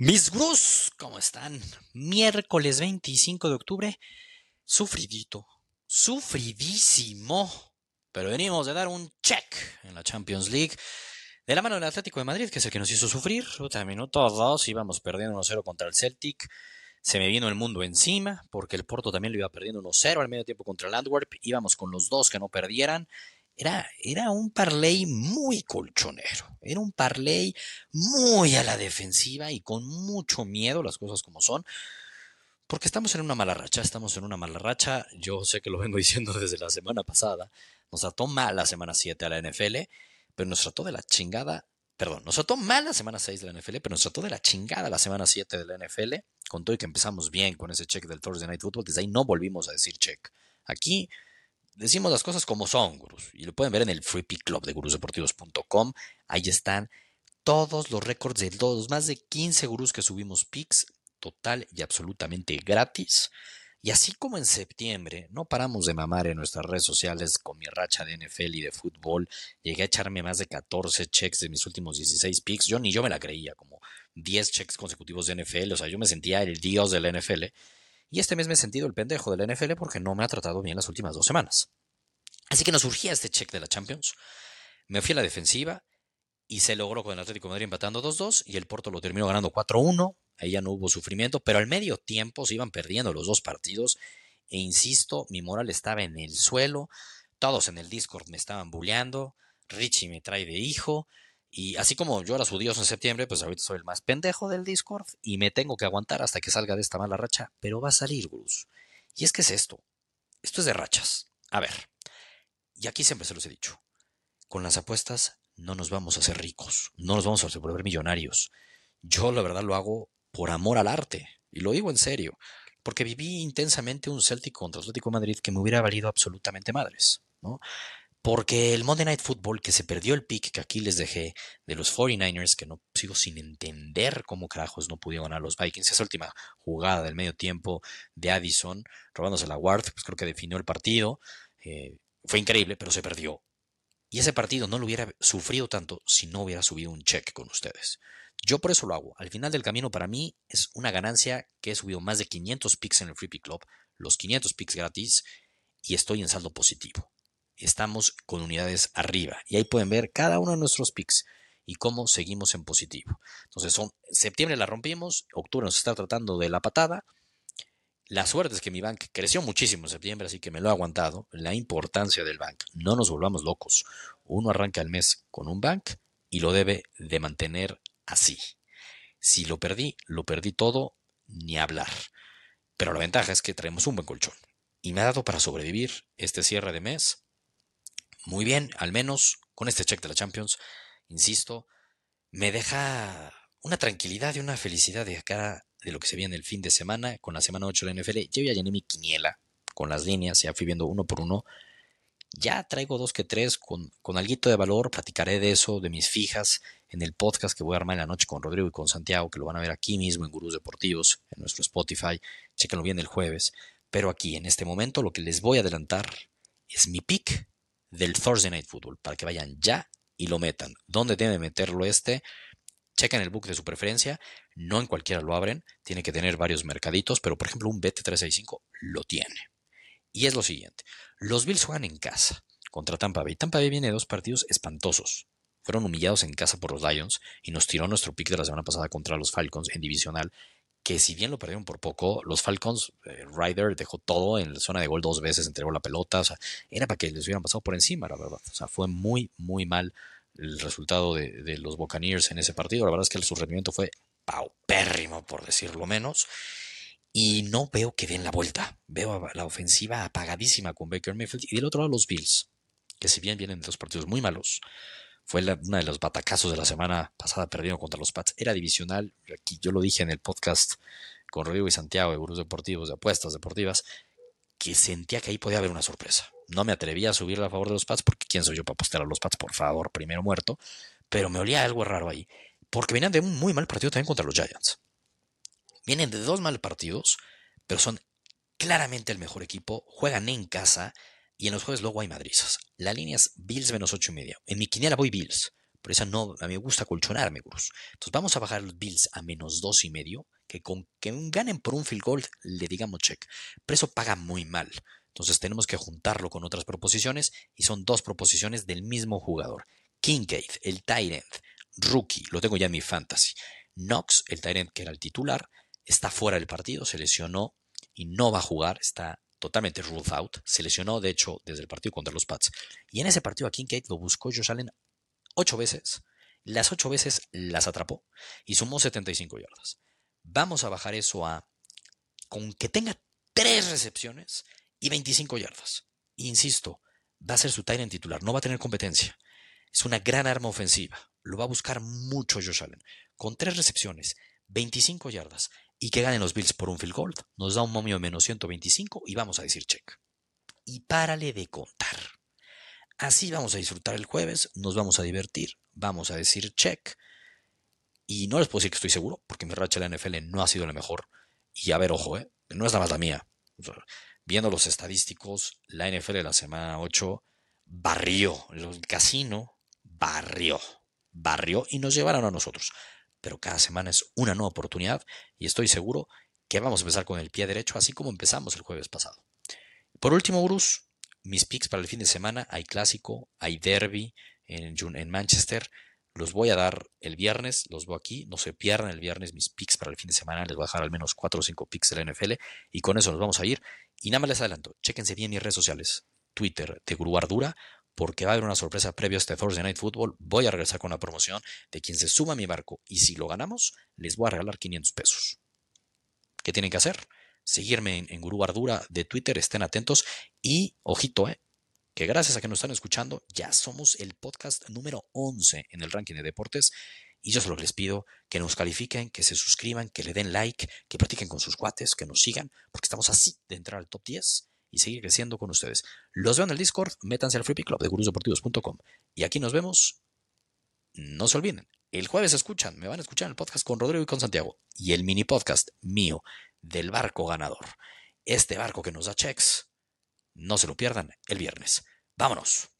Mis gurús, ¿cómo están? Miércoles 25 de octubre, sufridito, sufridísimo, pero venimos de dar un check en la Champions League. De la mano del Atlético de Madrid, que es el que nos hizo sufrir, puta, minuto dos íbamos perdiendo 1-0 contra el Celtic. Se me vino el mundo encima, porque el Porto también lo iba perdiendo 1-0 al medio tiempo contra el Antwerp. Íbamos con los dos que no perdieran. Era, era un parlay muy colchonero, era un parlay muy a la defensiva y con mucho miedo, las cosas como son, porque estamos en una mala racha, estamos en una mala racha, yo sé que lo vengo diciendo desde la semana pasada, nos trató mal la semana 7 a la NFL, pero nos trató de la chingada, perdón, nos trató mal la semana 6 de la NFL, pero nos trató de la chingada la semana 7 de la NFL, con todo y que empezamos bien con ese check del Thursday Night Football, desde ahí no volvimos a decir check. Aquí decimos las cosas como son, gurús. Y lo pueden ver en el Free Pick Club de gurusdeportivos.com. Ahí están todos los récords de los más de 15 gurús que subimos picks, total y absolutamente gratis. Y así como en septiembre no paramos de mamar en nuestras redes sociales con mi racha de NFL y de fútbol, llegué a echarme más de 14 checks de mis últimos 16 picks. Yo ni yo me la creía, como 10 checks consecutivos de NFL. O sea, yo me sentía el dios del NFL. Y este mes me he sentido el pendejo del NFL porque no me ha tratado bien las últimas dos semanas. Así que nos surgía este check de la Champions. Me fui a la defensiva y se logró con el Atlético de Madrid empatando 2-2 y el Porto lo terminó ganando 4-1. Ahí ya no hubo sufrimiento, pero al medio tiempo se iban perdiendo los dos partidos. E insisto, mi moral estaba en el suelo. Todos en el Discord me estaban bulleando. Richie me trae de hijo. Y así como yo era su dios en septiembre, pues ahorita soy el más pendejo del Discord y me tengo que aguantar hasta que salga de esta mala racha, pero va a salir, Bruce. Y es que es esto. Esto es de rachas. A ver, y aquí siempre se los he dicho. Con las apuestas no nos vamos a hacer ricos, no nos vamos a volver millonarios. Yo la verdad lo hago por amor al arte, y lo digo en serio, porque viví intensamente un Celtic contra Atlético Madrid que me hubiera valido absolutamente madres, ¿no? Porque el Monday Night Football, que se perdió el pick que aquí les dejé de los 49ers, que no sigo sin entender cómo carajos no pudieron ganar los Vikings, esa última jugada del medio tiempo de Addison, robándose la Ward, pues creo que definió el partido. Eh, fue increíble, pero se perdió. Y ese partido no lo hubiera sufrido tanto si no hubiera subido un check con ustedes. Yo por eso lo hago. Al final del camino para mí es una ganancia que he subido más de 500 picks en el Free Pick Club, los 500 picks gratis, y estoy en saldo positivo estamos con unidades arriba. Y ahí pueden ver cada uno de nuestros picks y cómo seguimos en positivo. Entonces, son, septiembre la rompimos, octubre nos está tratando de la patada. La suerte es que mi bank creció muchísimo en septiembre, así que me lo ha aguantado. La importancia del bank, no nos volvamos locos. Uno arranca el mes con un bank y lo debe de mantener así. Si lo perdí, lo perdí todo, ni hablar. Pero la ventaja es que traemos un buen colchón. Y me ha dado para sobrevivir este cierre de mes muy bien, al menos con este check de la Champions, insisto, me deja una tranquilidad y una felicidad de cara de lo que se viene el fin de semana, con la semana 8 de la NFL. Yo ya llené mi quiniela con las líneas, ya fui viendo uno por uno. Ya traigo dos que tres con, con algo de valor, platicaré de eso, de mis fijas, en el podcast que voy a armar en la noche con Rodrigo y con Santiago, que lo van a ver aquí mismo en Gurús Deportivos, en nuestro Spotify. Chequenlo bien el jueves. Pero aquí, en este momento, lo que les voy a adelantar es mi pick del Thursday Night Football para que vayan ya y lo metan. ¿Dónde debe meterlo este? Chequen el book de su preferencia. No en cualquiera lo abren. Tiene que tener varios mercaditos, pero por ejemplo un BT365 lo tiene. Y es lo siguiente. Los Bills juegan en casa contra Tampa Bay. Tampa Bay viene de dos partidos espantosos. Fueron humillados en casa por los Lions y nos tiró nuestro pick de la semana pasada contra los Falcons en divisional que si bien lo perdieron por poco, los Falcons, eh, Ryder dejó todo en la zona de gol dos veces, entregó la pelota, o sea, era para que les hubieran pasado por encima, la verdad. O sea, fue muy, muy mal el resultado de, los Buccaneers en ese partido. La verdad es que su rendimiento fue paupérrimo, por decirlo menos. Y no veo que den la vuelta. Veo la ofensiva apagadísima con Baker Mayfield. Y del otro lado los Bills, que si bien vienen de dos partidos muy malos, fue una de los batacazos de la semana pasada perdiendo contra los Pats. Era divisional. Aquí yo lo dije en el podcast con Rodrigo y Santiago de Gurús Deportivos, de apuestas deportivas, que sentía que ahí podía haber una sorpresa. No me atrevía a subirle a favor de los Pats porque quién soy yo para apostar a los Pats, por favor, primero muerto. Pero me olía algo raro ahí. Porque venían de un muy mal partido también contra los Giants. Vienen de dos mal partidos, pero son claramente el mejor equipo. Juegan en casa y en los jueves luego hay madrizas. La línea es Bills menos ocho y media. En mi quiniela voy Bills. Por eso no, a mí me gusta colchonarme, Gurus. Entonces vamos a bajar los Bills a menos dos y medio, que con que ganen por un field goal le digamos check. Pero eso paga muy mal. Entonces tenemos que juntarlo con otras proposiciones y son dos proposiciones del mismo jugador. Kincaid, el Tyrant, rookie, lo tengo ya en mi fantasy. Knox, el Tyrant que era el titular, está fuera del partido, se lesionó y no va a jugar, está totalmente ruled out. Se lesionó, de hecho, desde el partido contra los Pats. Y en ese partido a Kincaid lo buscó Josh Allen ocho veces. Las ocho veces las atrapó y sumó 75 yardas. Vamos a bajar eso a con que tenga tres recepciones y 25 yardas. Insisto, va a ser su en titular, no va a tener competencia. Es una gran arma ofensiva. Lo va a buscar mucho Josh Allen. Con tres recepciones, 25 yardas y que ganen los Bills por un field goal, nos da un momio de menos 125 y vamos a decir check. Y párale de contar. Así vamos a disfrutar el jueves, nos vamos a divertir, vamos a decir check. Y no les puedo decir que estoy seguro, porque mi racha de la NFL no ha sido la mejor. Y a ver, ojo, ¿eh? no es nada más la mía. Viendo los estadísticos, la NFL de la semana 8 barrió, el casino barrió, barrió y nos llevaron a nosotros pero cada semana es una nueva oportunidad y estoy seguro que vamos a empezar con el pie derecho, así como empezamos el jueves pasado. Por último, Bruce, mis picks para el fin de semana, hay clásico, hay derby en, en Manchester, los voy a dar el viernes, los voy aquí, no se pierdan el viernes mis picks para el fin de semana, les voy a dejar al menos 4 o 5 picks de la NFL y con eso nos vamos a ir. Y nada más les adelanto, chéquense bien mis redes sociales, Twitter de Guru Ardura, porque va a haber una sorpresa previo a este Thursday Night Football. Voy a regresar con la promoción de quien se suma a mi barco y si lo ganamos, les voy a regalar 500 pesos. ¿Qué tienen que hacer? Seguirme en, Gurú Ardura de Twitter, estén atentos y, ojito, eh, que gracias a que nos están escuchando, ya somos el podcast número 11 en el ranking de deportes. Y yo solo les pido que nos califiquen, que se suscriban, que le den like, que practiquen con sus cuates, que nos sigan, porque estamos así de entrar al top 10 y seguir creciendo con ustedes. Los veo en el Discord, métanse al Free Club de gurusdeportivos.com. Y aquí nos vemos. No se olviden, el jueves escuchan, me van a escuchar en el podcast con Rodrigo y con Santiago. Y el mini podcast mío del barco ganador. Este barco que nos da checks. No se lo pierdan el viernes. Vámonos.